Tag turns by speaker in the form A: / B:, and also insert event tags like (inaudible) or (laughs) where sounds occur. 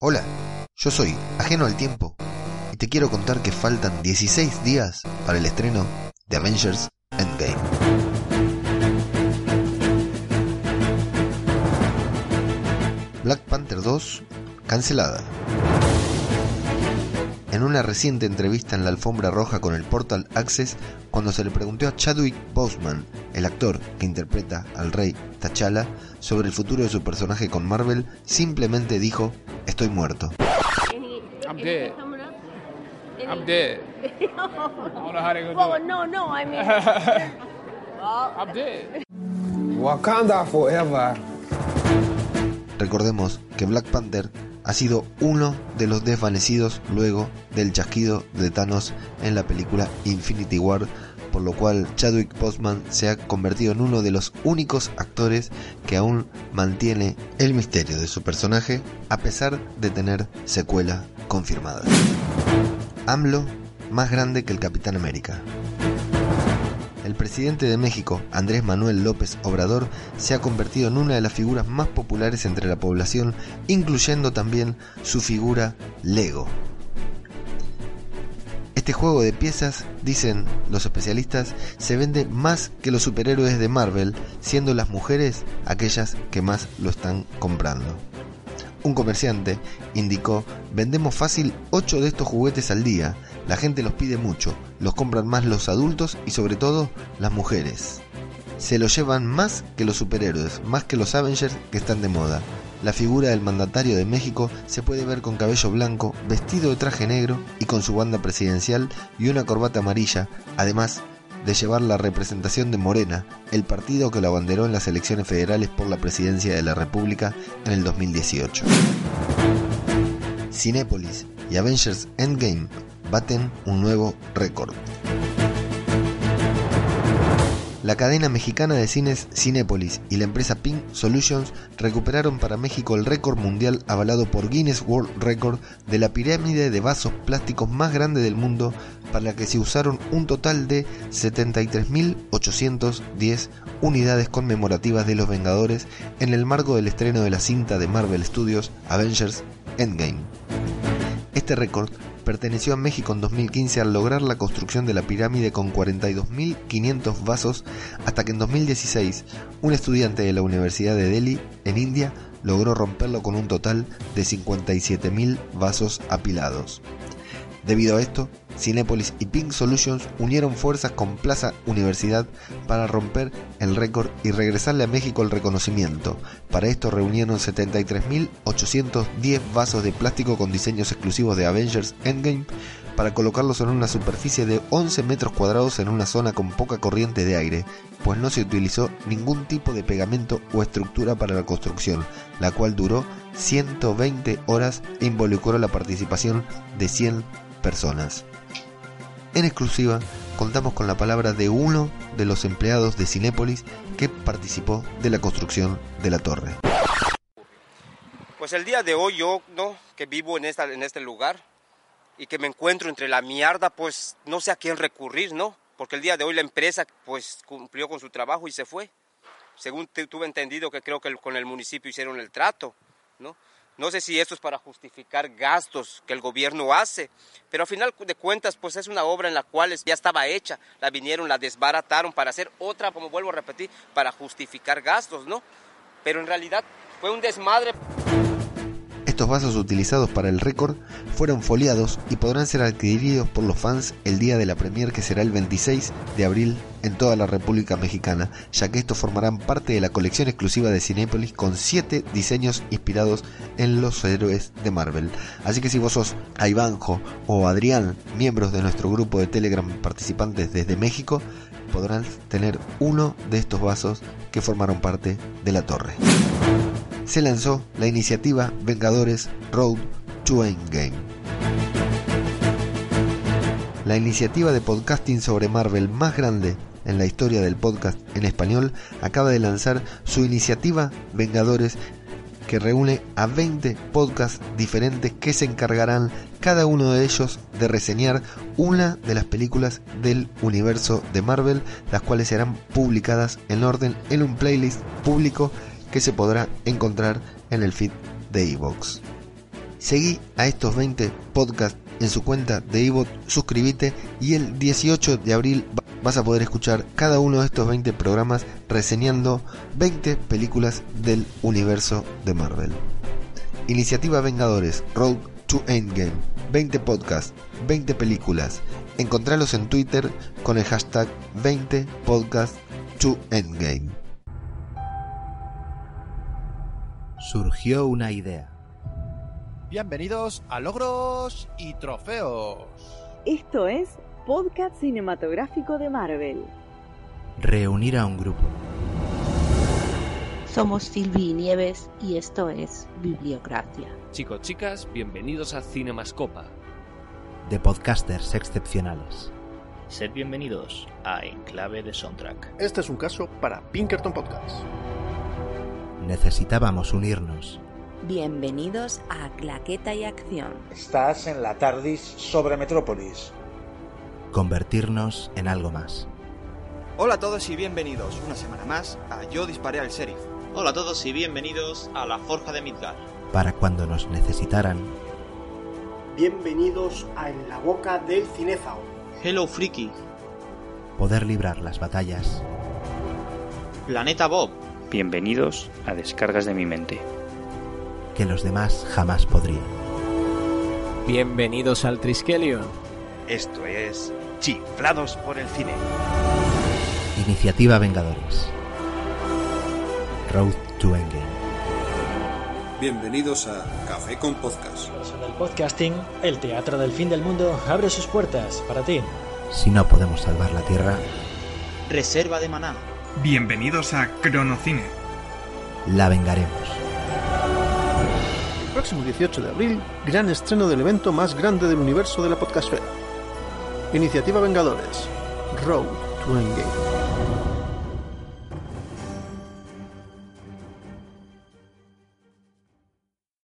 A: Hola, yo soy Ajeno al Tiempo y te quiero contar que faltan 16 días para el estreno de Avengers Endgame. Black Panther 2 cancelada. En una reciente entrevista en la alfombra roja con el Portal Access, cuando se le preguntó a Chadwick Boseman, el actor que interpreta al rey T'Challa, sobre el futuro de su personaje con Marvel, simplemente dijo, estoy muerto.
B: I'm dead. I'm dead. I don't know how they gonna do
C: Well,
B: it.
C: no, no, I mean, well, (laughs)
B: I'm dead.
D: Wakanda forever.
A: Recordemos que Black Panther ha sido uno de los desvanecidos luego del chasquido de Thanos en la película Infinity War, por lo cual Chadwick Boseman se ha convertido en uno de los únicos actores que aún mantiene el misterio de su personaje a pesar de tener secuela confirmada. AMLO más grande que el Capitán América. El presidente de México, Andrés Manuel López Obrador, se ha convertido en una de las figuras más populares entre la población, incluyendo también su figura Lego. Este juego de piezas, dicen los especialistas, se vende más que los superhéroes de Marvel, siendo las mujeres aquellas que más lo están comprando. Un comerciante indicó, vendemos fácil 8 de estos juguetes al día, la gente los pide mucho, los compran más los adultos y sobre todo las mujeres. Se los llevan más que los superhéroes, más que los Avengers que están de moda. La figura del mandatario de México se puede ver con cabello blanco, vestido de traje negro y con su banda presidencial y una corbata amarilla, además de llevar la representación de Morena, el partido que lo abanderó en las elecciones federales por la presidencia de la República en el 2018. Cinépolis y Avengers Endgame baten un nuevo récord. La cadena mexicana de cines Cinépolis y la empresa Pink Solutions recuperaron para México el récord mundial avalado por Guinness World Record de la pirámide de vasos plásticos más grande del mundo para la que se usaron un total de 73.810 unidades conmemorativas de los Vengadores en el marco del estreno de la cinta de Marvel Studios Avengers Endgame. Este récord perteneció a México en 2015 al lograr la construcción de la pirámide con 42.500 vasos hasta que en 2016 un estudiante de la Universidad de Delhi, en India, logró romperlo con un total de 57.000 vasos apilados. Debido a esto, Cinepolis y Pink Solutions unieron fuerzas con Plaza Universidad para romper el récord y regresarle a México el reconocimiento. Para esto reunieron 73.810 vasos de plástico con diseños exclusivos de Avengers Endgame para colocarlos en una superficie de 11 metros cuadrados en una zona con poca corriente de aire, pues no se utilizó ningún tipo de pegamento o estructura para la construcción, la cual duró 120 horas e involucró la participación de 100 personas. En exclusiva, contamos con la palabra de uno de los empleados de Cinépolis que participó de la construcción de la torre.
E: Pues el día de hoy yo, ¿no? Que vivo en, esta, en este lugar y que me encuentro entre la mierda, pues no sé a quién recurrir, ¿no? Porque el día de hoy la empresa pues cumplió con su trabajo y se fue. Según tuve entendido que creo que con el municipio hicieron el trato, ¿no? No sé si esto es para justificar gastos que el gobierno hace, pero al final de cuentas pues es una obra en la cual ya estaba hecha, la vinieron, la desbarataron para hacer otra, como vuelvo a repetir, para justificar gastos, ¿no? Pero en realidad fue un desmadre.
A: Estos vasos utilizados para el récord fueron foliados y podrán ser adquiridos por los fans el día de la premier que será el 26 de abril en toda la República Mexicana, ya que estos formarán parte de la colección exclusiva de Cinépolis con 7 diseños inspirados en los héroes de Marvel. Así que si vos sos Ivanjo o Adrián, miembros de nuestro grupo de Telegram participantes desde México, podrán tener uno de estos vasos que formaron parte de la torre se lanzó la iniciativa Vengadores Road to Endgame. La iniciativa de podcasting sobre Marvel más grande en la historia del podcast en español acaba de lanzar su iniciativa Vengadores que reúne a 20 podcasts diferentes que se encargarán cada uno de ellos de reseñar una de las películas del universo de Marvel, las cuales serán publicadas en orden en un playlist público que se podrá encontrar en el feed de Evox. Seguí a estos 20 podcasts en su cuenta de iVoox, suscríbete y el 18 de abril vas a poder escuchar cada uno de estos 20 programas reseñando 20 películas del universo de Marvel. Iniciativa Vengadores, Road to Endgame, 20 podcasts, 20 películas. Encontralos en Twitter con el hashtag 20 podcasts to Endgame.
F: Surgió una idea.
G: Bienvenidos a Logros y Trofeos.
H: Esto es Podcast Cinematográfico de Marvel.
F: Reunir a un grupo.
I: Somos Silvi y Nieves y esto es Bibliocracia.
J: Chicos, chicas, bienvenidos a Cinemascopa.
F: De podcasters excepcionales.
K: Sed bienvenidos a Enclave de Soundtrack.
L: Este es un caso para Pinkerton Podcast.
F: Necesitábamos unirnos
I: Bienvenidos a Claqueta y Acción.
M: Estás en la TARDIS sobre Metrópolis.
F: Convertirnos en algo más.
N: Hola a todos y bienvenidos una semana más a Yo disparé al sheriff.
O: Hola a todos y bienvenidos a la Forja de Midgar.
F: Para cuando nos necesitaran.
P: Bienvenidos a En la Boca del Cinezao.
O: Hello Freaky.
F: Poder librar las batallas.
O: Planeta Bob.
K: Bienvenidos a Descargas de mi mente
F: que los demás jamás podrían.
J: Bienvenidos al Triskelion.
Q: Esto es Chiflados por el Cine.
F: Iniciativa Vengadores. Road to Endgame.
R: Bienvenidos a Café con Podcast.
S: En el podcasting, el teatro del fin del mundo abre sus puertas para ti.
F: Si no podemos salvar la Tierra,
O: Reserva de Maná.
T: Bienvenidos a Cronocine.
F: La vengaremos
L: próximo 18 de abril, gran estreno del evento más grande del universo de la podcastfera. Iniciativa Vengadores. Road to Endgame.